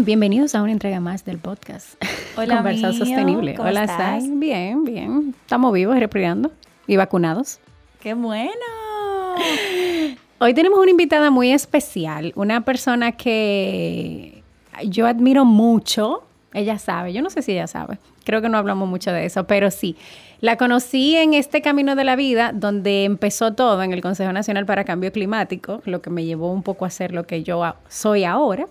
bienvenidos a una entrega más del podcast. Hola, Conversado mío, sostenible. ¿cómo Hola, estás? Sai. Bien, bien. Estamos vivos, respirando y vacunados. ¡Qué bueno! Hoy tenemos una invitada muy especial, una persona que yo admiro mucho. Ella sabe, yo no sé si ella sabe, creo que no hablamos mucho de eso, pero sí. La conocí en este camino de la vida donde empezó todo en el Consejo Nacional para Cambio Climático, lo que me llevó un poco a ser lo que yo soy ahora.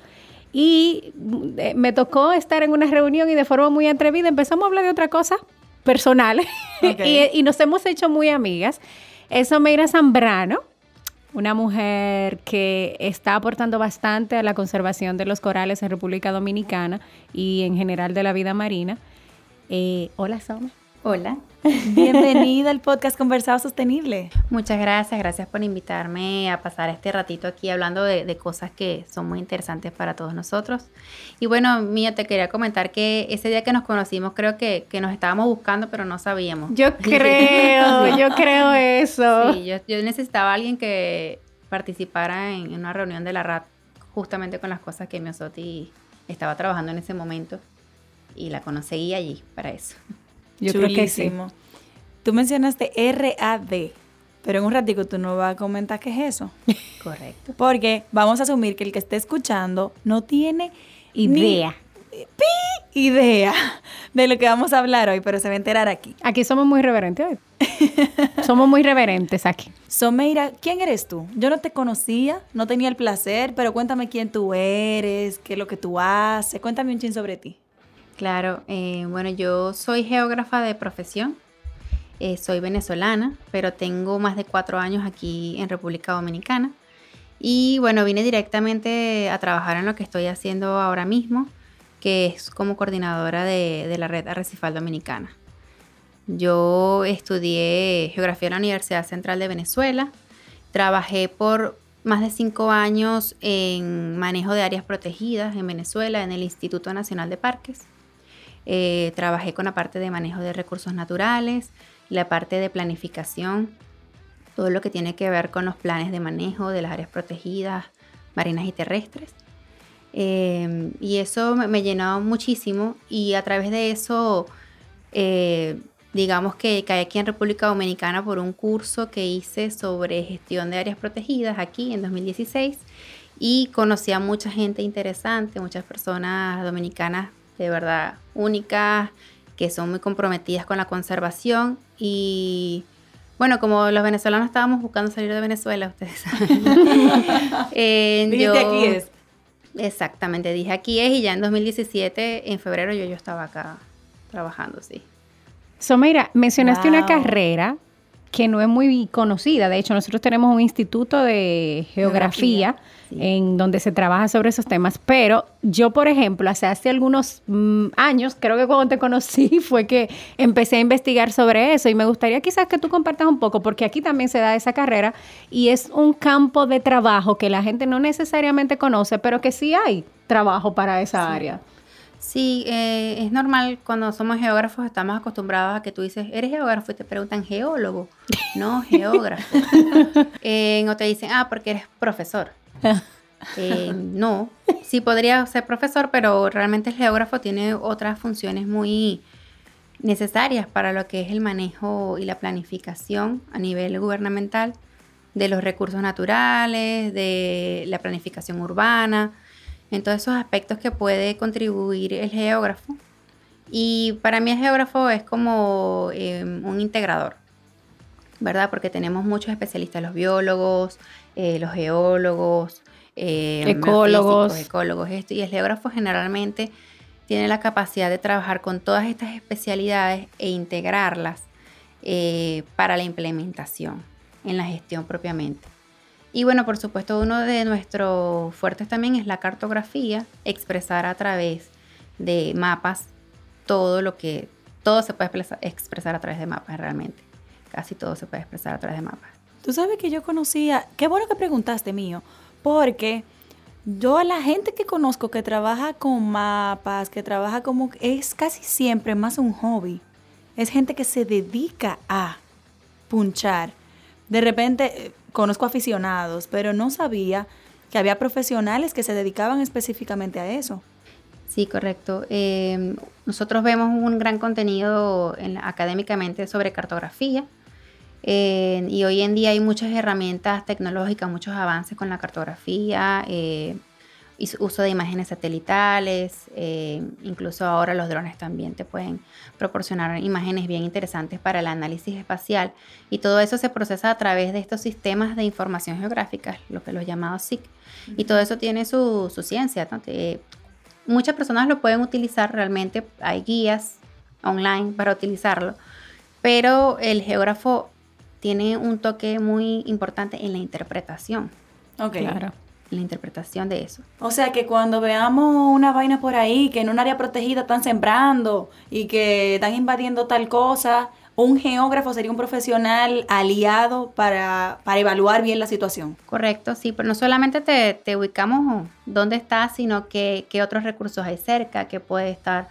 Y eh, me tocó estar en una reunión y de forma muy atrevida empezamos a hablar de otra cosa personal Ok. y, y nos hemos hecho muy amigas. Es Omeira Zambrano, una mujer que está aportando bastante a la conservación de los corales en República Dominicana y en general de la vida marina. Eh, hola, Soma. Hola, Bienvenida al podcast Conversado Sostenible. muchas gracias, gracias por invitarme a pasar este ratito aquí hablando de, de cosas que son muy interesantes para todos nosotros. Y bueno, Mía, te quería comentar que ese día que nos conocimos creo que, que nos estábamos buscando, pero no sabíamos. Yo creo, yo creo eso. Sí, yo, yo necesitaba a alguien que participara en, en una reunión de la RAT justamente con las cosas que Miosotti estaba trabajando en ese momento y la conseguí allí para eso. Yo creo que sí. Chulísimo. Tú mencionaste RAD, pero en un ratico tú no vas a comentar qué es eso. Correcto. Porque vamos a asumir que el que esté escuchando no tiene Idea. ni idea de lo que vamos a hablar hoy, pero se va a enterar aquí. Aquí somos muy reverentes hoy. somos muy reverentes aquí. Someira, ¿quién eres tú? Yo no te conocía, no tenía el placer, pero cuéntame quién tú eres, qué es lo que tú haces, cuéntame un chin sobre ti. Claro, eh, bueno, yo soy geógrafa de profesión, eh, soy venezolana, pero tengo más de cuatro años aquí en República Dominicana. Y bueno, vine directamente a trabajar en lo que estoy haciendo ahora mismo, que es como coordinadora de, de la red Arrecifal Dominicana. Yo estudié geografía en la Universidad Central de Venezuela, trabajé por más de cinco años en manejo de áreas protegidas en Venezuela, en el Instituto Nacional de Parques. Eh, trabajé con la parte de manejo de recursos naturales, la parte de planificación, todo lo que tiene que ver con los planes de manejo de las áreas protegidas, marinas y terrestres. Eh, y eso me, llenó muchísimo y a través de eso, eh, digamos que caí aquí en República Dominicana por un curso que hice sobre gestión de áreas protegidas aquí en 2016 y conocí a mucha gente interesante, muchas personas dominicanas de verdad únicas, que son muy comprometidas con la conservación y bueno, como los venezolanos estábamos buscando salir de Venezuela, ustedes saben. Eh, yo- aquí es. Exactamente, dije aquí es y ya en 2017, en febrero, yo, yo estaba acá trabajando, sí. Someira, mencionaste una carrera que no es muy conocida. De hecho, nosotros tenemos un instituto de geografía, sí. en donde se trabaja sobre esos temas. Pero yo, por ejemplo, hace, hace algunos mm, años, creo que cuando te conocí, fue que empecé a investigar sobre eso. Y me gustaría quizás que tú compartas un poco, porque aquí también se da esa carrera y es un campo de trabajo que la gente no necesariamente conoce, pero que sí hay trabajo para esa área. Sí, eh, es normal cuando somos geógrafos, estamos acostumbrados a que tú dices, ¿eres geógrafo? Y te preguntan, ¿geólogo? No, geógrafo. Eh, o te dicen, ah, porque eres profesor. Eh, no, sí podría ser profesor, pero realmente el geógrafo tiene otras funciones muy necesarias para lo que es el manejo y la planificación a nivel gubernamental de los recursos naturales, de la planificación urbana, en todos esos aspectos que puede contribuir el geógrafo. Y para mí el geógrafo es como eh, un integrador, ¿verdad? Porque tenemos muchos especialistas, los biólogos, eh, los geólogos, eh, ecólogos. ecólogos, esto. Y el geógrafo generalmente tiene la capacidad de trabajar con todas estas especialidades e integrarlas eh, para la implementación en la gestión propiamente. Y bueno, por supuesto, uno de nuestros fuertes también es la cartografía, expresar a través de mapas todo lo que, todo se puede expresar a través de mapas realmente. Casi todo se puede expresar a través de mapas. Tú sabes que yo conocía, qué bueno que preguntaste mío, porque yo a la gente que conozco que trabaja con mapas, que trabaja como, es casi siempre más un hobby. Es gente que se dedica a punchar. De repente conozco aficionados, pero no sabía que había profesionales que se dedicaban específicamente a eso. Sí, correcto. Em, nosotros vemos un gran contenido académicamente sobre cartografía y hoy en día hay muchas herramientas tecnológicas, muchos avances con la cartografía, eh, uso de imágenes satelitales, eh, incluso ahora los drones también te pueden proporcionar imágenes bien interesantes para el análisis espacial y todo eso se procesa a través de estos sistemas de información geográfica, lo que los llamados SIC, y todo eso tiene su, ciencia. muchas personas lo pueden utilizar realmente, hay guías online para utilizarlo, pero el geógrafo tiene un toque muy importante en la interpretación. Ok. Claro. La interpretación de eso. O sea que cuando veamos una vaina por ahí, que en un área protegida están sembrando y que están invadiendo tal cosa, un geógrafo sería un profesional aliado para, evaluar bien la situación. Correcto, sí, pero no solamente te, ubicamos dónde estás, sino que qué otros recursos hay cerca, que puede estar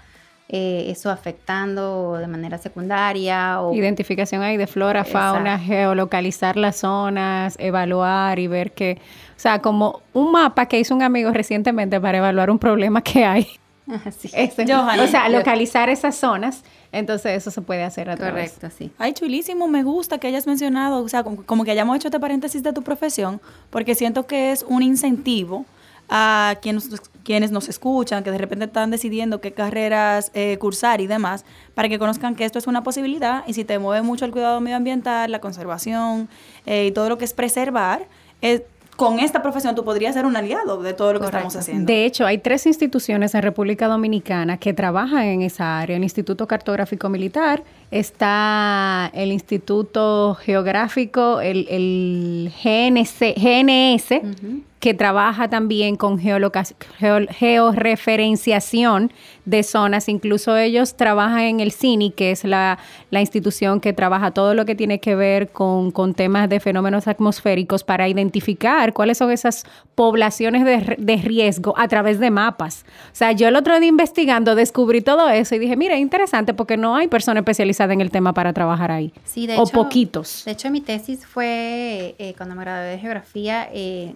eh, eso afectando de manera secundaria. O, Identificación ahí de flora, fauna, geolocalizar las zonas, evaluar y ver que, o sea, como un mapa que hizo un amigo recientemente para evaluar un problema que hay. Así o sea, localizar esas zonas. Entonces eso se puede hacer a través. Correcto, sí. Ay, chulísimo, me gusta que hayas mencionado, o sea, como que hayamos hecho este paréntesis de tu profesión, porque siento que es un incentivo a quienes, quienes nos escuchan, que de repente están decidiendo qué carreras eh, cursar y demás, para que conozcan que esto es una posibilidad y si te mueve mucho el cuidado medioambiental, la conservación eh, y todo lo que es preservar, es con esta profesión tú podrías ser un aliado de todo lo que estamos haciendo. De hecho, hay tres instituciones en República Dominicana que trabajan en esa área. El Instituto Cartográfico Militar, está el Instituto Geográfico, el, el GNC, GNS, que trabaja también con georreferenciación de zonas. Incluso ellos trabajan en el CINI, que es la, institución que trabaja todo lo que tiene que ver con, temas de fenómenos atmosféricos para identificar cuáles son esas poblaciones de, de, riesgo a través de mapas. O sea, yo el otro día investigando descubrí todo eso y dije, mira, interesante porque no hay persona especializada en el tema para trabajar ahí. Sí, de o hecho, poquitos. De hecho, mi tesis fue, eh, cuando me gradué de geografía, eh,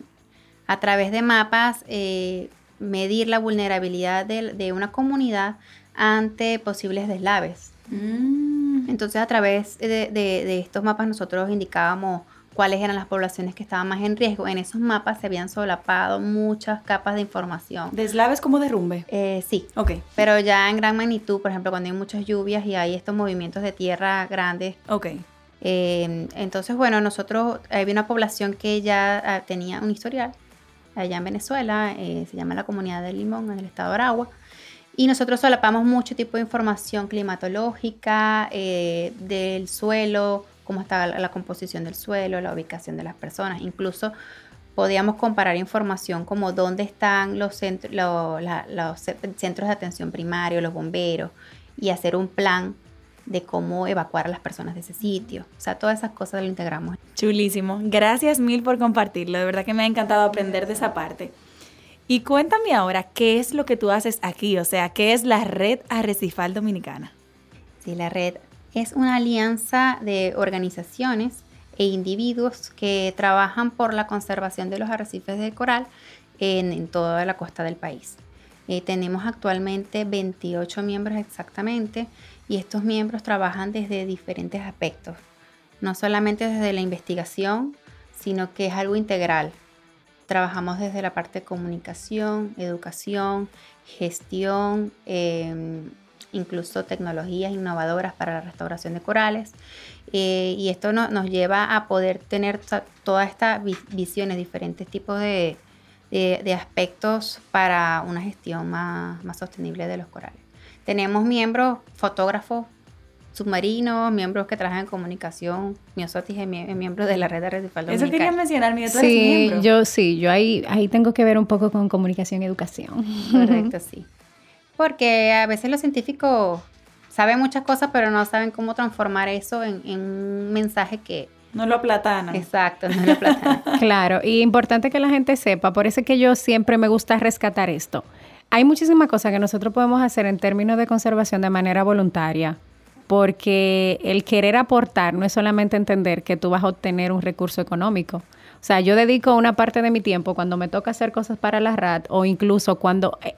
a través de mapas, eh, medir la vulnerabilidad de, una comunidad ante posibles deslaves. Mm. Entonces, a través de, estos mapas nosotros indicábamos cuáles eran las poblaciones que estaban más en riesgo. En esos mapas se habían solapado muchas capas de información. ¿Deslaves como derrumbe? Eh, sí. Ok. Pero ya en gran magnitud, por ejemplo, cuando hay muchas lluvias y hay estos movimientos de tierra grandes. Ok. Eh, entonces, bueno, nosotros, había una población que ya ah, tenía un historial allá en Venezuela, eh, se llama la Comunidad del Limón, en el estado de Aragua. Y nosotros solapamos mucho tipo de información climatológica, eh, del suelo, cómo está la, composición del suelo, la ubicación de las personas. Incluso podíamos comparar información como dónde están los, centros, los centros de atención primario, los bomberos, y hacer un plan de cómo evacuar a las personas de ese sitio. O sea, todas esas cosas lo integramos. Chulísimo. Gracias mil por compartirlo. De verdad que me ha encantado aprender de esa parte. Y cuéntame ahora, ¿qué es lo que tú haces aquí? O sea, ¿qué es la Red Arrecifal Dominicana? Sí, la red es una alianza de organizaciones e individuos que trabajan por la conservación de los arrecifes de coral en, toda la costa del país. Eh, tenemos actualmente 28 miembros exactamente y estos miembros trabajan desde diferentes aspectos, no solamente desde la investigación, sino que es algo integral. Trabajamos desde la parte de comunicación, educación, gestión, em, incluso tecnologías innovadoras para la restauración de corales. Eh, y esto nos lleva a poder tener todas estas visiones, diferentes tipos de, aspectos para una gestión más, más sostenible de los corales. Tenemos miembros, fotógrafos submarinos, miembros que trabajan en comunicación, Miosotis es, miembro de la red de Recifal Eso quería mencionar, mi Sí, yo sí, yo ahí, ahí tengo que ver un poco con comunicación y educación. Correcto, sí. Porque a veces los científicos saben muchas cosas, pero no saben cómo transformar eso en, un mensaje que... No lo platanan. Exacto, no lo platanan. claro, y importante que la gente sepa, por eso es que yo siempre me gusta rescatar esto. Hay muchísimas cosas que nosotros podemos hacer en términos de conservación de manera voluntaria, porque el querer aportar no es solamente entender que tú vas a obtener un recurso económico. O sea, yo dedico una parte de mi tiempo cuando me toca hacer cosas para la RAT o incluso cuando, eh,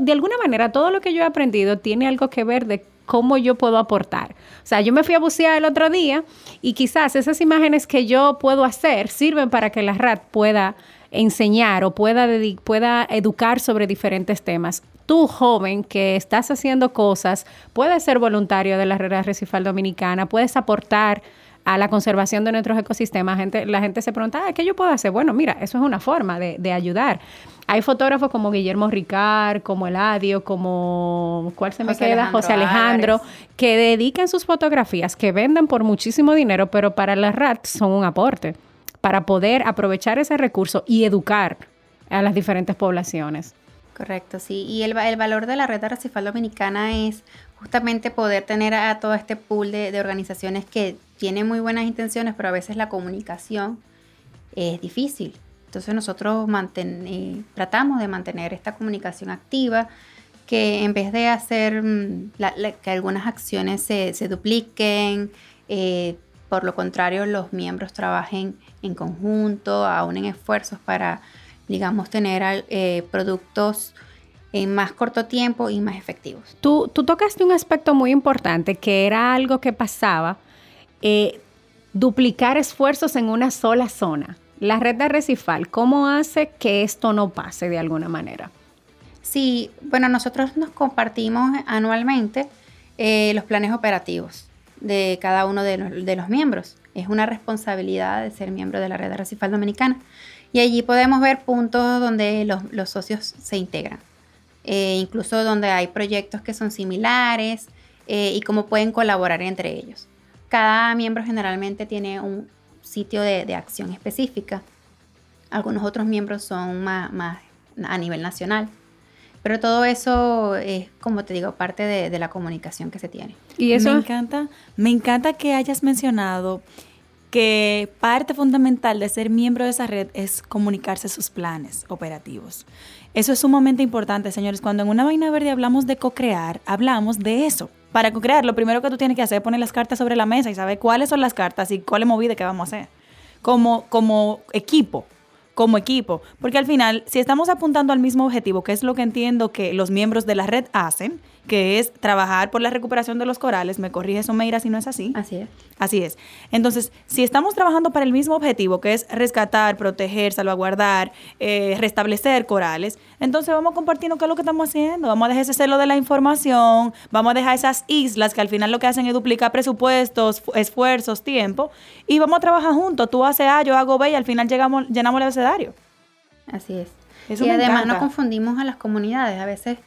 de alguna manera, todo lo que yo he aprendido tiene algo que ver de cómo yo puedo aportar. O sea, yo me fui a bucear el otro día y quizás esas imágenes que yo puedo hacer sirven para que la RAT pueda enseñar o pueda, pueda educar sobre diferentes temas tú, joven, que estás haciendo cosas, puedes ser voluntario de la red recifal dominicana, puedes aportar a la conservación de nuestros ecosistemas. Gente, la gente se pregunta, ¿qué yo puedo hacer? Bueno, mira, eso es una forma de, ayudar. Hay fotógrafos como Guillermo Ricard, como Eladio, como, ¿cuál se me queda? José Alejandro, que dedican sus fotografías, que venden por muchísimo dinero, pero para la RAT son un aporte, para poder aprovechar ese recurso y educar a las diferentes poblaciones. Correcto, sí. Y el, el valor de la red arrecifal dominicana es justamente poder tener a todo este pool de, organizaciones que tienen muy buenas intenciones, pero a veces la comunicación es difícil. Entonces nosotros eh, tratamos de mantener esta comunicación activa, que en vez de hacer mm, que algunas acciones se, dupliquen, eh, por lo contrario los miembros trabajen en conjunto, en esfuerzos para digamos, tener eh, productos en más corto tiempo y más efectivos. Tú, tú tocaste un aspecto muy importante que era algo que pasaba, eh, duplicar esfuerzos en una sola zona. La red de Recifal, ¿cómo hace que esto no pase de alguna manera? Sí, bueno, nosotros nos compartimos anualmente eh, los planes operativos de cada uno de los, miembros. Es una responsabilidad de ser miembro de la red de Recifal Dominicana. Y allí podemos ver puntos donde los, socios se integran, eh, incluso donde hay proyectos que son similares eh, y cómo pueden colaborar entre ellos. Cada miembro generalmente tiene un sitio de, acción específica. Algunos otros miembros son más, a nivel nacional. Pero todo eso es, como te digo, parte de la comunicación que se tiene. Y eso me encanta, me encanta que hayas mencionado que parte fundamental de ser miembro de esa red es comunicarse sus planes operativos. Eso es sumamente importante, señores. Cuando en una vaina verde hablamos de co-crear, hablamos de eso. Para co-crear, lo primero que tú tienes que hacer es poner las cartas sobre la mesa y saber cuáles son las cartas y cuál es movida que vamos a hacer. Como, como equipo, como equipo. Porque al final, si estamos apuntando al mismo objetivo, que es lo que entiendo que los miembros de la red hacen, que es trabajar por la recuperación de los corales. Me corrige Someira si no es así. Así es. Así es. Entonces, si estamos trabajando para el mismo objetivo, que es rescatar, proteger, salvaguardar, eh, restablecer corales, entonces vamos a compartir qué es lo que estamos haciendo. Vamos a dejar ese celo de la información, vamos a dejar esas islas que al final lo que hacen es duplicar presupuestos, esfuerzos, tiempo, y vamos a trabajar juntos. Tú haces A, yo hago B y al final llegamos, llenamos el abecedario. Así es. y además no confundimos a las comunidades. A veces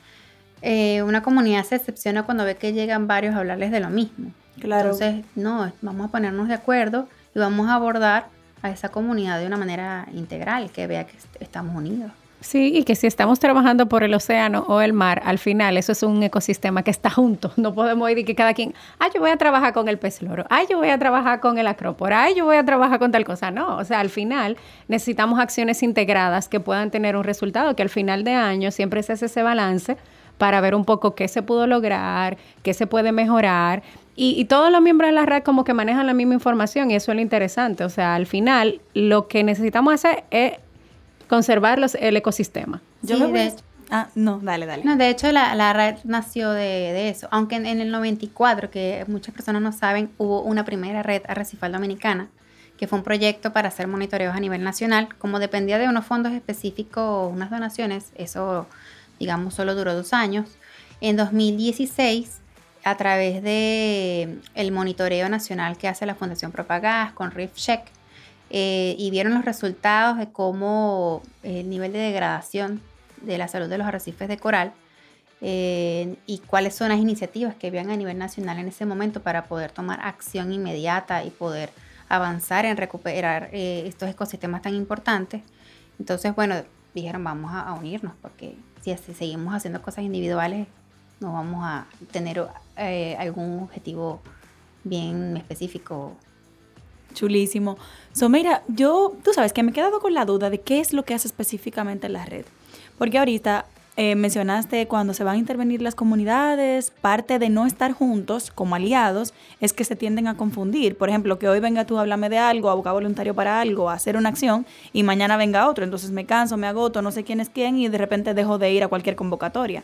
eh, una comunidad se excepciona cuando ve que llegan varios a hablarles de lo mismo. Claro. Entonces, no, vamos a ponernos de acuerdo y vamos a abordar a esa comunidad de una manera integral, que vea que estamos unidos. Sí, y que si estamos trabajando por el océano o el mar, al final eso es un ecosistema que está junto. No podemos ir y que cada quien, ay, yo voy a trabajar con el pez loro, ay, yo voy a trabajar con el acrópora, ay, yo voy a trabajar con tal cosa. No, o sea, al final necesitamos acciones integradas que puedan tener un resultado, que al final de año siempre se hace ese balance para ver un poco qué se pudo lograr, qué se puede mejorar. Y, todos los miembros de la red como que manejan la misma información y eso es lo interesante. O sea, al final lo que necesitamos hacer es conservar el ecosistema. Yo de Ah, no, dale, dale. No, de hecho la, red nació de, eso. Aunque en, el 94, que muchas personas no saben, hubo una primera red arrecifal dominicana, que fue un proyecto para hacer monitoreos a nivel nacional. Como dependía de unos fondos específicos, unas donaciones, eso digamos, solo duró dos años. en 2016, a través de el monitoreo nacional que hace la Fundación Propagás con Reef Check, eh, y vieron los resultados de cómo el nivel de degradación de la salud de los arrecifes de coral eh, y cuáles son las iniciativas que habían a nivel nacional en ese momento para poder tomar acción inmediata y poder avanzar en recuperar eh, estos ecosistemas tan importantes. Entonces, bueno, dijeron vamos a, unirnos porque si seguimos haciendo cosas individuales no vamos a tener eh, algún objetivo bien específico. Chulísimo. So, mira, yo, tú sabes que me he quedado con la duda de qué es lo que hace específicamente la red. Porque ahorita eh, mencionaste cuando se van a intervenir las comunidades, parte de no estar juntos como aliados es que se tienden a confundir. Por ejemplo, que hoy venga tú a hablarme de algo, a buscar voluntario para algo, a hacer una acción y mañana venga otro. Entonces me canso, me agoto, no sé quién es quién y de repente dejo de ir a cualquier convocatoria.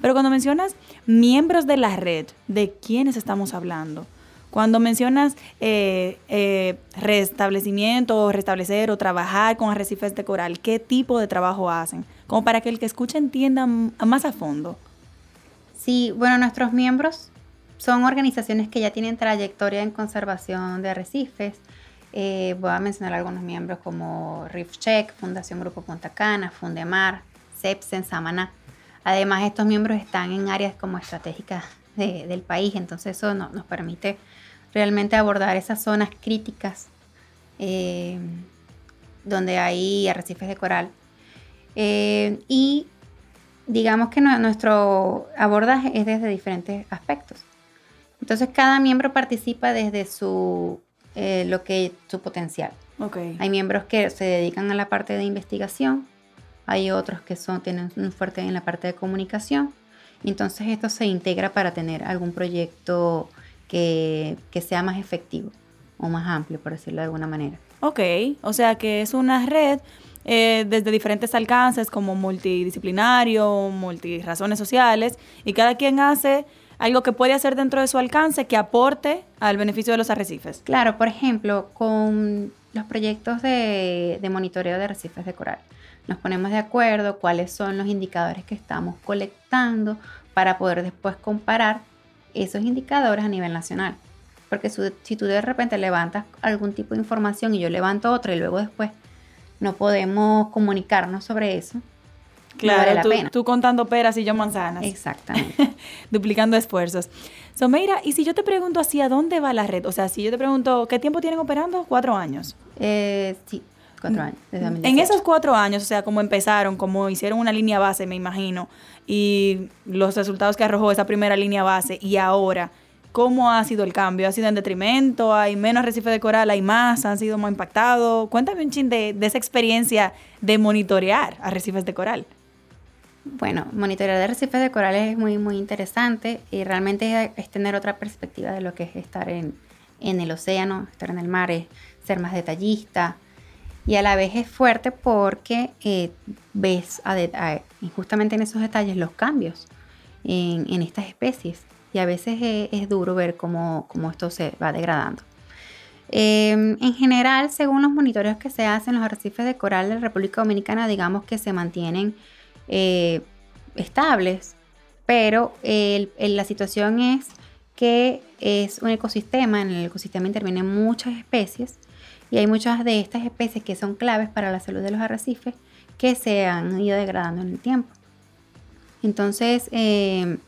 Pero cuando mencionas miembros de la red, ¿de quiénes estamos hablando? Cuando mencionas eh, eh, restablecimiento restablecer o trabajar con arrecifes de coral, ¿qué tipo de trabajo hacen? Como para que el que escuche entienda más a fondo. Sí, bueno, nuestros miembros son organizaciones que ya tienen trayectoria en conservación de arrecifes. Eh, voy a mencionar algunos miembros como Reef Check, Fundación Grupo Punta Cana, Fundemar, CEPSEN, Samaná. Además, estos miembros están en áreas como estratégicas del país, entonces eso nos permite realmente abordar esas zonas críticas eh, donde hay arrecifes de coral. Eh, y digamos que nuestro abordaje es desde diferentes aspectos. Entonces cada miembro participa desde su, eh, lo que, su potencial. Okay. Hay miembros que se dedican a la parte de investigación, hay otros que son, tienen un fuerte en la parte de comunicación. Entonces esto se integra para tener algún proyecto que, sea más efectivo o más amplio, por decirlo de alguna manera. Ok, o sea que es una red eh, desde diferentes alcances como multidisciplinario, multirazones sociales, y cada quien hace algo que puede hacer dentro de su alcance que aporte al beneficio de los arrecifes. Claro, por ejemplo, con los proyectos de, de monitoreo de arrecifes de coral. Nos ponemos de acuerdo cuáles son los indicadores que estamos colectando para poder después comparar esos indicadores a nivel nacional. Porque si tú de repente levantas algún tipo de información y yo levanto otra y luego después no podemos comunicarnos sobre eso, Claro, vale la tú, pena. tú, contando peras y yo manzanas. Exactamente. Duplicando esfuerzos. Someira, y si yo te pregunto hacia dónde va la red, o sea, si yo te pregunto, ¿qué tiempo tienen operando? Cuatro años. Eh, sí, cuatro años. en esos cuatro años, o sea, cómo empezaron, cómo hicieron una línea base, me imagino, y los resultados que arrojó esa primera línea base y ahora, ¿cómo ha sido el cambio? ¿Ha sido en detrimento? ¿Hay menos arrecife de coral? ¿Hay más? ¿Han sido más impactados? Cuéntame un chin de, esa experiencia de monitorear arrecifes de coral. Bueno, monitorear arrecifes de coral es muy, muy interesante y realmente es, tener otra perspectiva de lo que es estar en, en el océano, estar en el mar, es ser más detallista, y a la vez es fuerte porque eh, ves justamente en esos detalles los cambios en, estas especies y a veces es, duro ver cómo, esto se va degradando. Em, en general, según los monitoreos que se hacen, los arrecifes de coral de la República Dominicana, digamos que se mantienen eh, estables, pero la situación es que es un ecosistema, en el ecosistema intervienen muchas especies y hay muchas de estas especies que son claves para la salud de los arrecifes que se han ido degradando en el tiempo. Entonces, eh,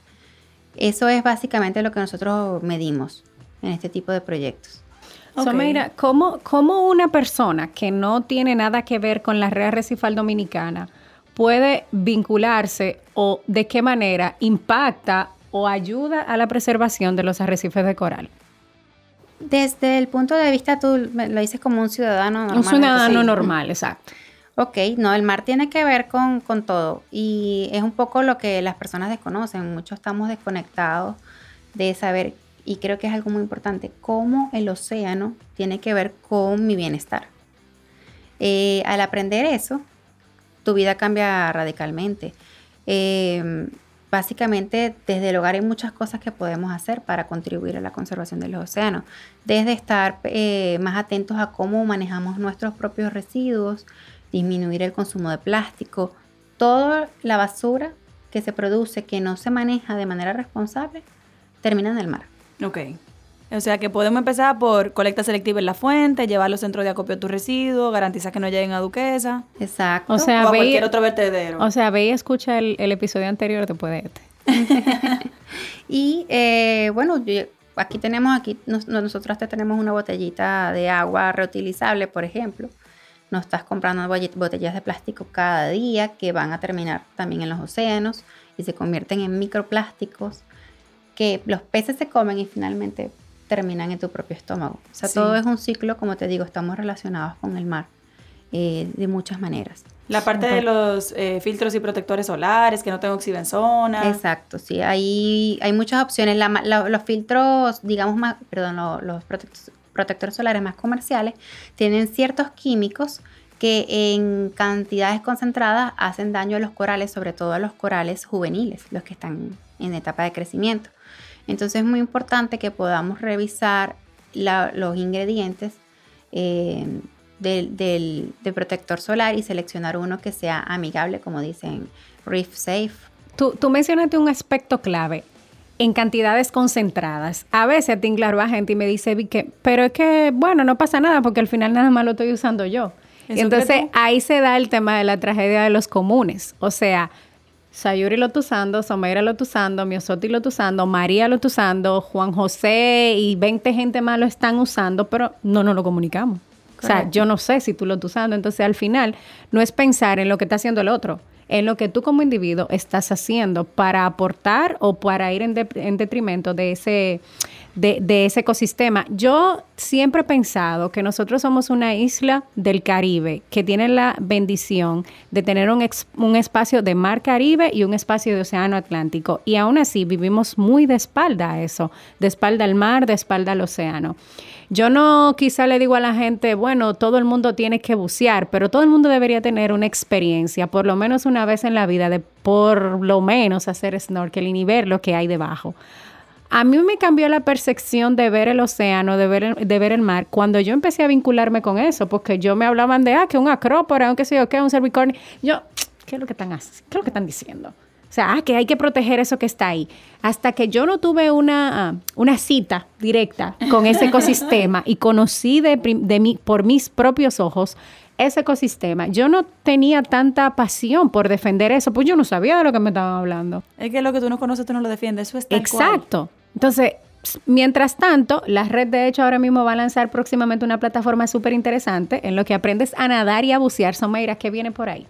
eso es básicamente lo que nosotros medimos en este tipo de proyectos. Okay. ¿cómo, ¿cómo, una persona que no tiene nada que ver con la red arrecifal dominicana puede vincularse o de qué manera impacta o ayuda a la preservación de los arrecifes de coral? Desde el punto de vista, tú lo dices como un ciudadano normal. Un ciudadano normal, exacto. Ok, no, el mar tiene que ver con, todo y es un poco lo que las personas desconocen. Muchos estamos desconectados de saber, y creo que es algo muy importante, cómo el océano tiene que ver con mi bienestar. Eh, al aprender eso, tu vida cambia radicalmente. Eh, básicamente desde el hogar hay muchas cosas que podemos hacer para contribuir a la conservación de los océanos, desde estar eh, más atentos a cómo manejamos nuestros propios residuos, disminuir el consumo de plástico, toda la basura que se produce que no se maneja de manera responsable termina en el mar. Ok. O sea que podemos empezar por colecta selectiva en la fuente, llevar los centros de acopio a tus residuos, garantizar que no lleguen a Duquesa. Exacto. O sea, o a ve, cualquier otro vertedero. o sea, ve y escucha el, el episodio anterior después de este. Y eh, bueno, yo- aquí tenemos, aquí nos- nosotros te tenemos una botellita de agua reutilizable, por ejemplo. No estás comprando botellas de plástico cada día que van a terminar también en los océanos y se convierten en microplásticos que los peces se comen y finalmente terminan en tu propio estómago. O sea, Sí. todo es un ciclo, como te digo, estamos relacionados con el mar eh, de muchas maneras. La parte de los eh, filtros y protectores solares, que no tengan oxibenzona. Exacto, sí, hay, hay muchas opciones. La la- los filtros, digamos, más, perdón, lo- los protect- protectores solares más comerciales tienen ciertos químicos que en cantidades concentradas hacen daño a los corales, sobre todo a los corales juveniles, los que están en etapa de crecimiento. Entonces es muy importante que podamos revisar la- los ingredientes eh, del, del- del protector solar y seleccionar uno que sea amigable, como dicen, Reef Safe. Tú, tú mencionaste un aspecto clave en cantidades concentradas. A veces a ti, claro, va gente y me dice, "Vi que, pero es que, bueno, no pasa nada porque al final nada más lo estoy usando yo. ¿Eso Y entonces ahí se da el tema de la tragedia de los comunes. O sea, Sayuri lo está usando, Someira lo está usando, Miosoti lo está usando, María lo está usando, Juan José y 20 gente más lo están usando, pero no nos lo comunicamos. O sea, yo no sé si tú lo estás usando. Entonces, al final, no es pensar en lo que está haciendo el otro, en lo que tú como individuo estás haciendo para aportar o para ir en, de- en detrimento de ese, de, ese ecosistema. Yo siempre he pensado que nosotros somos una isla del Caribe que tiene la bendición de tener un, ex- un espacio de mar Caribe y un espacio de océano Atlántico. Y aún así vivimos muy de espalda a eso, de espalda al mar, de espalda al océano. Yo no quizá le digo a la gente, bueno, todo el mundo tiene que bucear, pero todo el mundo debería tener una experiencia, por lo menos una vez en la vida, de por lo menos hacer snorkeling y ver lo que hay debajo. A mí me cambió la percepción de ver el océano, de ver el, de ver el mar, cuando yo empecé a vincularme con eso, porque yo me hablaban de, ah, que un acrópora, un qué sé yo, qué, un cervicornio. Yo, ¿qué es lo que están haciendo? ¿Qué es lo que están diciendo? O sea, ah, que hay que proteger eso que está ahí. Hasta que yo no tuve una, ah, una cita directa con ese ecosistema y conocí de, mí, por mis propios ojos ese ecosistema, yo no tenía tanta pasión por defender eso, pues yo no sabía de lo que me estaban hablando. Es que lo que tú no conoces, tú no lo defiendes. Eso es tal cual. Entonces, mientras tanto, la red de hecho ahora mismo va a lanzar próximamente una plataforma súper interesante en lo que aprendes a nadar y a bucear. Someira, ¿qué viene por ahí?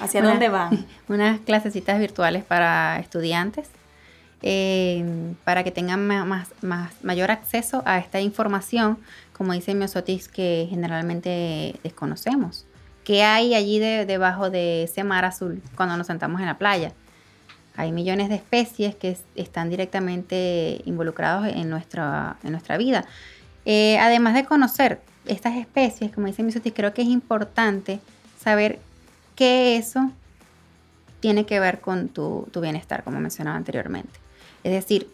¿Hacia Una- dónde van? Unas clasecitas virtuales para estudiantes, eh, para que tengan más, mayor acceso a esta información, como dice Miosotis, que generalmente desconocemos. ¿Qué hay allí de- debajo de ese mar azul cuando nos sentamos en la playa? Hay millones de especies que es- están directamente involucrados en nuestra, en nuestra vida. Eh, además de conocer estas especies, como dice Misotis, creo que es importante saber que eso tiene que ver con tu, tu bienestar, como mencionaba anteriormente. Es decir,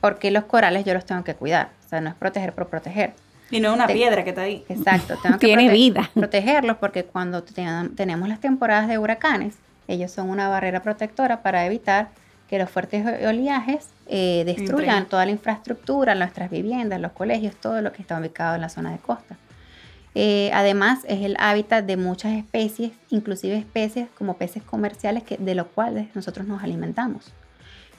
¿por qué los corales yo los tengo que cuidar? O sea, no es proteger por proteger. Y no es una Te- piedra que está ahí. Exacto, tengo que Tiene prote- vida. protegerlos porque cuando ten- tenemos las temporadas de huracanes, ellos son una barrera protectora para evitar que los fuertes oleajes eh, destruyan toda la infraestructura, nuestras viviendas, los colegios, todo lo que está ubicado en la zona de costa. Eh, además, es el hábitat de muchas especies, inclusive especies como peces comerciales que, de los cuales nosotros nos alimentamos.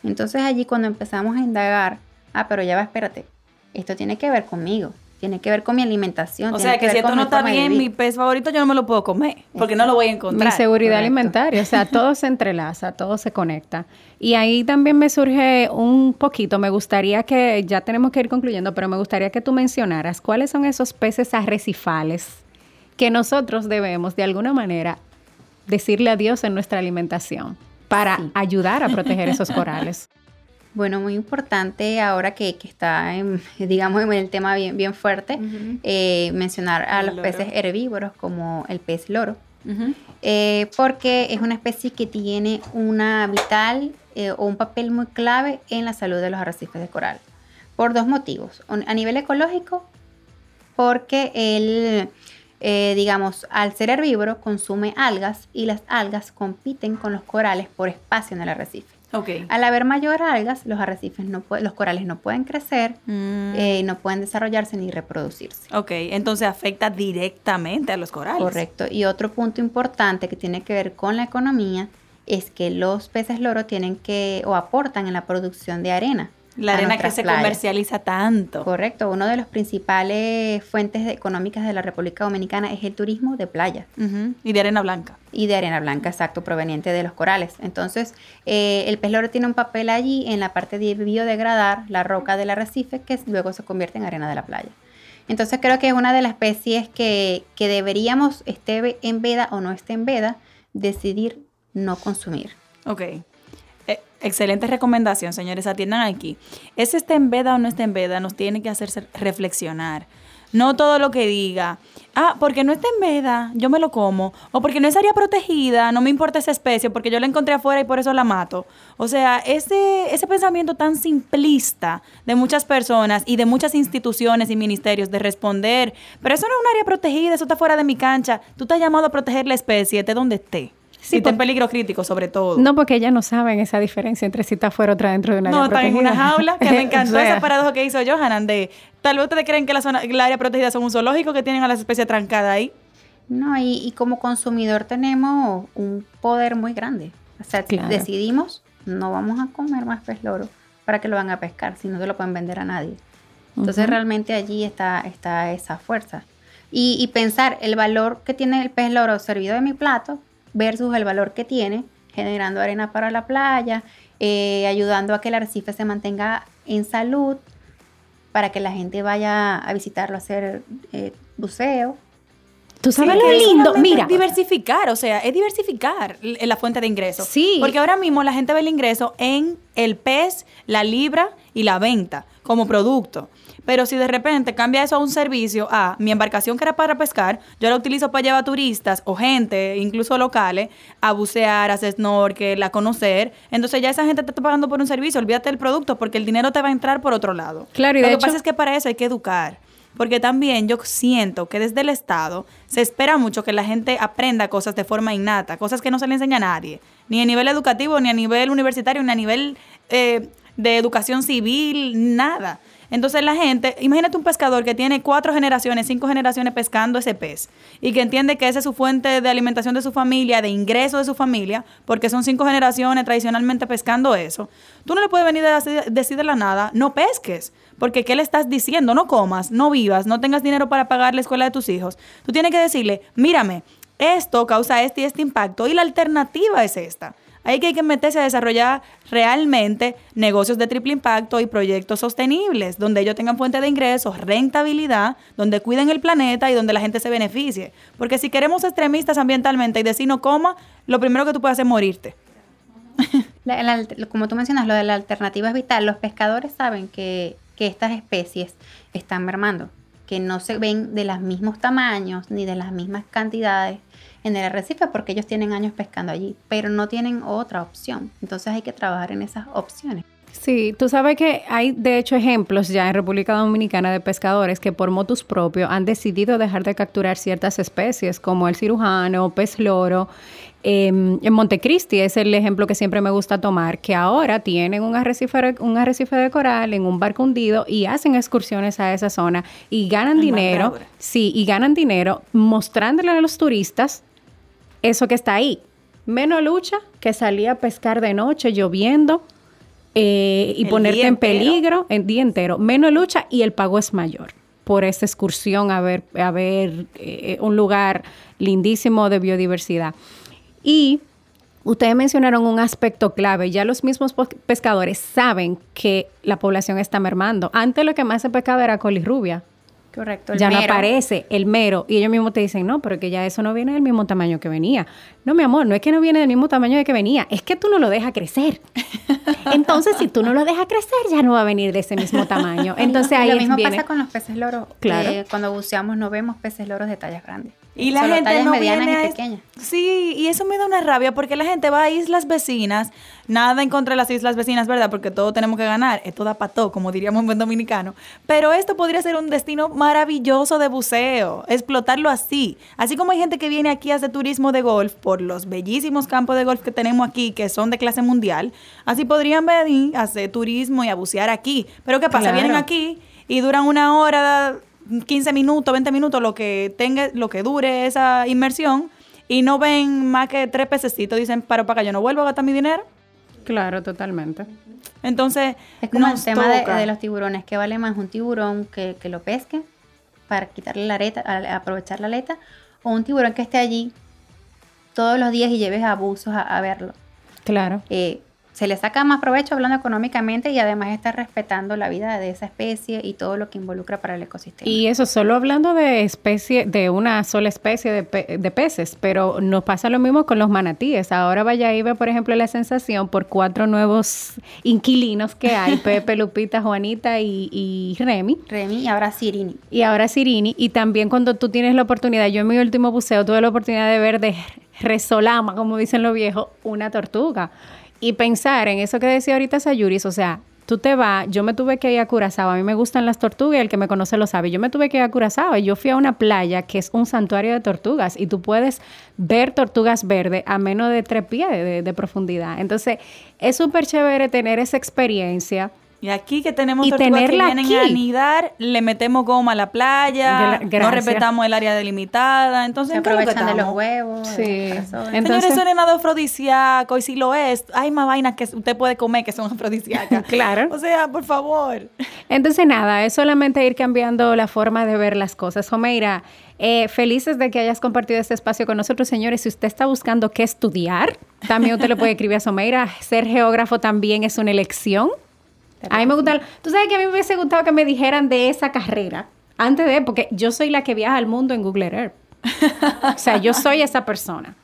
Entonces allí cuando empezamos a indagar, ah, pero ya va, espérate, esto tiene que ver conmigo, tiene que ver con mi alimentación. O tiene sea, que si esto no está bien, mi pez favorito yo no me lo puedo comer, porque no lo voy a encontrar. Mi seguridad correcto. alimentaria, o sea, todo se entrelaza, todo se conecta. Y ahí también me surge un poquito, me gustaría que, ya tenemos que ir concluyendo, pero me gustaría que tú mencionaras cuáles son esos peces arrecifales que nosotros debemos de alguna manera decirle adiós en nuestra alimentación para Sí. ayudar a proteger esos corales. Bueno, muy importante ahora que, que está, en, digamos, en el tema bien, bien fuerte, eh, mencionar a El los loro. peces herbívoros como el pez loro, eh, porque es una especie que tiene una vital eh, o un papel muy clave en la salud de los arrecifes de coral, por dos motivos. A nivel ecológico, porque él, digamos, al ser herbívoro, consume algas y las algas compiten con los corales por espacio en el arrecife. Ok. Al haber mayor algas, los arrecifes no los corales no pueden crecer, Mm, eh, no pueden desarrollarse ni reproducirse. ok, entonces afecta directamente a los corales. Correcto. Y otro punto importante que tiene que ver con la economía es que los peces loro tienen que o aportan en la producción de arena. La arena que se playas. comercializa tanto. Correcto. Uno de los principales fuentes económicas de la República Dominicana es el turismo de playa Y de arena blanca. y de arena blanca, exacto, proveniente de los corales. Entonces, eh, el pez loro tiene un papel allí en la parte de biodegradar la roca del arrecife que luego se convierte en arena de la playa. Entonces, creo que es una de las especies que, que deberíamos, esté en veda o no esté en veda, decidir no consumir. Ok. Excelente recomendación, señores. Atiendan aquí. Ese está en veda o no está en veda nos tiene que hacerse reflexionar. No todo lo que diga. Ah, porque no está en veda, yo me lo como. O porque no es área protegida, no me importa esa especie, porque yo la encontré afuera y por eso la mato. O sea, ese, ese pensamiento tan simplista de muchas personas y de muchas instituciones y ministerios de responder, pero eso no es un área protegida, eso está fuera de mi cancha. Tú estás llamado a proteger la especie, esté donde esté. Sí, y está en peligro crítico, sobre todo. No, porque ellas no saben esa diferencia entre si está fuera otra dentro de una No, área están en una jaula, que me encantó O sea, ese paradojo que hizo Johanan de, tal vez ustedes creen que la, zona, la área protegida son un zoológico que tienen a las especies trancadas ahí. No, y, y como consumidor tenemos un poder muy grande. O sea, Claro. decidimos, no vamos a comer más pez loro para que lo van a pescar, si no se lo pueden vender a nadie. Entonces realmente allí está, está esa fuerza. Y, y pensar el valor que tiene el pez loro servido de mi plato versus el valor que tiene generando arena para la playa, eh, ayudando a que el arrecife se mantenga en salud, para que la gente vaya a visitarlo a hacer eh, buceo. Tú sabes Sí, lo lindo. Mira, Diversificar, o sea, es diversificar l- la fuente de ingresos. Sí. Porque ahora mismo la gente ve el ingreso en el pez, la libra y la venta como producto. Pero si de repente cambia eso a un servicio, a mi embarcación que era para pescar, yo la utilizo para llevar turistas o gente, incluso locales, a bucear, a hacer snorkel, a conocer, entonces ya esa gente te está pagando por un servicio, olvídate del producto porque el dinero te va a entrar por otro lado. Claro, y Lo de que hecho- pasa es que para eso hay que educar. Porque también yo siento que desde el Estado se espera mucho que la gente aprenda cosas de forma innata, cosas que no se le enseña a nadie, ni a nivel educativo, ni a nivel universitario, ni a nivel eh, de educación civil, nada. Entonces la gente, imagínate un pescador que tiene cuatro generaciones, cinco generaciones pescando ese pez y que entiende que esa es su fuente de alimentación de su familia, de ingreso de su familia, porque son cinco generaciones tradicionalmente pescando eso. Tú no le puedes venir a decir- de la nada, no pesques, porque ¿qué le estás diciendo? No comas, no vivas, no tengas dinero para pagar la escuela de tus hijos. Tú tienes que decirle, mírame, esto causa este y este impacto y la alternativa es esta. Ahí que hay que meterse a desarrollar realmente negocios de triple impacto y proyectos sostenibles, donde ellos tengan fuente de ingresos, rentabilidad, donde cuiden el planeta y donde la gente se beneficie. Porque si queremos extremistas ambientalmente y decir no coma, lo primero que tú puedes hacer es morirte. Como tú mencionas, lo de la alternativa es vital. Los pescadores saben que estas especies están mermando, que no se ven de los mismos tamaños ni de las mismas cantidades en el arrecife porque ellos tienen años pescando allí, pero no tienen otra opción. Entonces hay que trabajar en esas opciones. Sí, tú sabes que hay de hecho ejemplos ya en República Dominicana de pescadores que por motus propio han decidido dejar de capturar ciertas especies como el cirujano, pez loro. Eh, en Montecristi es el ejemplo que siempre me gusta tomar, que ahora tienen un arrecife, un arrecife de coral en un barco hundido y hacen excursiones a esa zona y ganan Ay, dinero. Sí, y ganan dinero mostrándole a los turistas eso que está ahí. Menos lucha que salir a pescar de noche lloviendo eh, y El ponerte en peligro el día entero. Menos lucha y el pago es mayor por esta excursión a ver, a ver eh, un lugar lindísimo de biodiversidad. Y ustedes mencionaron un aspecto clave. Ya los mismos pescadores saben que la población está mermando. Antes lo que más se pescaba era colirrubia Correcto. el ya no mero. aparece el mero. Y ellos mismos te dicen, no, pero que ya eso no viene del mismo tamaño que venía. No, mi amor, no es que no viene del mismo tamaño de que venía, es que tú no lo dejas crecer. Entonces, si tú no lo dejas crecer, ya no va a venir de ese mismo tamaño. Entonces, Y ahí lo mismo viene- pasa con los peces loros. Claro. Eh, cuando buceamos no vemos peces loros de tallas grandes. Y la Solo gente tallas no medianas viene y pequeñas. Sí, y eso me da una rabia porque la gente va a islas vecinas, nada en contra de las islas vecinas, ¿verdad? Porque todos tenemos que ganar, esto da pato, como diríamos en buen dominicano. Pero esto podría ser un destino maravilloso de buceo, explotarlo así. Así como hay gente que viene aquí a hacer turismo de golf por los bellísimos campos de golf que tenemos aquí, que son de clase mundial, así podrían venir a hacer turismo y a bucear aquí. Pero ¿qué pasa? Claro. Vienen aquí y duran una hora, 15 minutos, 20 minutos, lo que tenga, lo que dure esa inmersión, y no ven más que tres pececitos, dicen, para para acá, yo no vuelvo a gastar mi dinero. Claro, totalmente. Entonces, Es como nos el tema de, los tiburones, que vale más un tiburón que, que lo pesque para quitarle la aleta, a- aprovechar la aleta, o un tiburón que esté allí todos los días y lleves a buzos a, a verlo. Claro. Eh, se le saca más provecho hablando económicamente y además está respetando la vida de esa especie y todo lo que involucra para el ecosistema. Y eso solo hablando de especie, de una sola especie de, pe- de peces, pero nos pasa lo mismo con los manatíes. Ahora vaya y ve, por ejemplo, la sensación por cuatro nuevos inquilinos que hay, Pepe, Lupita, Juanita y, y Remy. Remy y ahora Sirini. Y ahora Sirini. Y también cuando tú tienes la oportunidad, yo en mi último buceo tuve la oportunidad de ver de resolama, como dicen los viejos, una tortuga. Y pensar en eso que decía ahorita Sayuris, o sea, tú te vas, yo me tuve que ir a Curazao, a mí me gustan las tortugas el que me conoce lo sabe, yo me tuve que ir a Curazao y yo fui a una playa que es un santuario de tortugas y tú puedes ver tortugas verdes a menos de tres pies de, de profundidad. Entonces, es súper chévere tener esa experiencia. Y aquí que tenemos Y tortugas que tenerla vienen aquí. a anidar, le metemos goma a la playa, no respetamos el área delimitada, entonces Se ¿en qué es lo aprovechan de los estamos? huevos. Sí. Entonces- Señores, eso no es nada afrodisíaco y si lo es, hay más vainas que usted puede comer que son afrodisíacas. Claro. O sea, por favor. Entonces, nada, es solamente ir cambiando la forma de ver las cosas. Jomeira, eh, felices de que hayas compartido este espacio con nosotros, señores. Si usted está buscando qué estudiar, también usted le puede escribir a Someira. Ser geógrafo también es una elección. A mí me gusta. Tú sabes que a mí me hubiese gustado que me dijeran de esa carrera antes de, porque yo soy la que viaja al mundo en Google Earth. O sea, yo soy esa persona.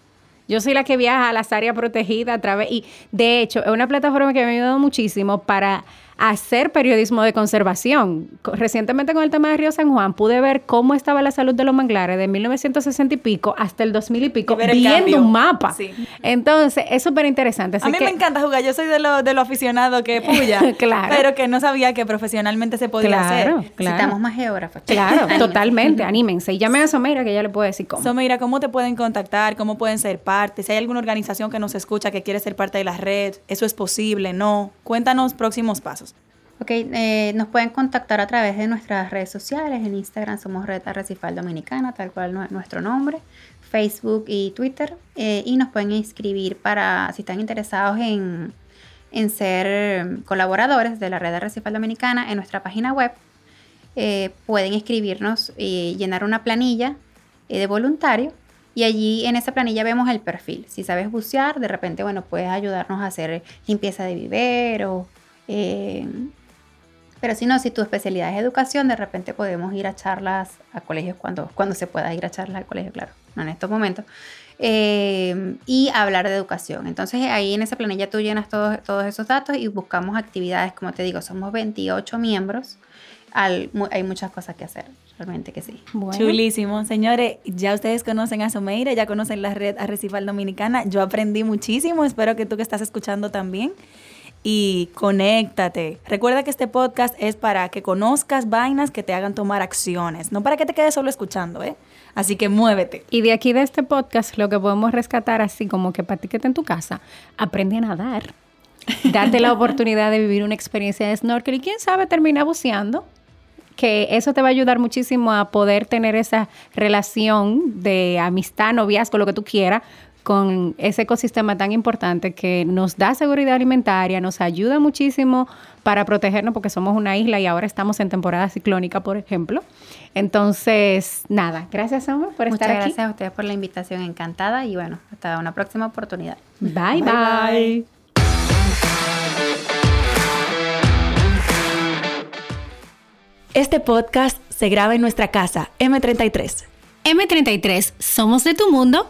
Yo soy la que viaja a las áreas protegidas a través, y de hecho, es una plataforma que me ha ayudado muchísimo para hacer periodismo de conservación. Co- Recientemente con el tema de Río San Juan pude ver cómo estaba la salud de los manglares de 1960 y pico hasta el 2000 y pico, Y viendo un mapa. Sí. Entonces, es súper interesante. a mí me encanta jugar, yo soy de lo, de lo aficionado que puya, Claro. pero que no sabía que profesionalmente se podía Claro, hacer. claro. Necesitamos más geógrafos. Claro, Anímense. totalmente. Anímense. Y llame a Someira que ella le puede decir cómo. So, mira, ¿cómo te pueden contactar? ¿Cómo pueden ser parte? Si hay alguna organización que nos escucha que quiere ser parte de la red, ¿eso es posible? No. Cuéntanos próximos pasos. Ok, eh, nos pueden contactar a través de nuestras redes sociales. En Instagram somos Red Arrecifal Dominicana, tal cual nu- nuestro nombre. Facebook y Twitter. eh, y nos pueden inscribir para, si están interesados en, en ser colaboradores de la Red Arrecifal Dominicana, en nuestra página web. eh, pueden inscribirnos y llenar una planilla de voluntario. Y allí en esa planilla vemos el perfil. Si sabes bucear, de repente, bueno, puedes ayudarnos a hacer limpieza de viveros. Pero si no, si tu especialidad es educación, de repente podemos ir a charlas a colegios cuando, cuando se pueda ir a charlas al colegio, claro, no en estos momentos. eh, y hablar de educación. Entonces ahí en esa planilla tú llenas todos, todos esos datos y buscamos actividades, como te digo, somos 28 miembros. Al- mu- hay muchas cosas que hacer, realmente que sí. Bueno. Chulísimo. Señores, ya ustedes conocen a Someira, ya conocen la red Arrecifal Dominicana. Yo aprendí muchísimo, espero que tú que estás escuchando también. Y conéctate. Recuerda que este podcast es para que conozcas vainas que te hagan tomar acciones, no para que te quedes solo escuchando, ¿eh? Así que muévete. Y de aquí de este podcast lo que podemos rescatar así como que para ti que estés en tu casa, aprende a nadar. Date la oportunidad de vivir una experiencia de snorkel y quién sabe termina buceando. Que eso te va a ayudar muchísimo a poder tener esa relación de amistad, noviazgo, lo que tú quieras, con ese ecosistema tan importante que nos da seguridad alimentaria, nos ayuda muchísimo para protegernos porque somos una isla y ahora estamos en temporada ciclónica, por ejemplo. Entonces, nada, gracias, Omar, por Muchas estar aquí. gracias a ustedes por la invitación, encantada y bueno, hasta una próxima oportunidad. Bye, bye. Este podcast se graba en nuestra casa, M33. M33, somos de tu mundo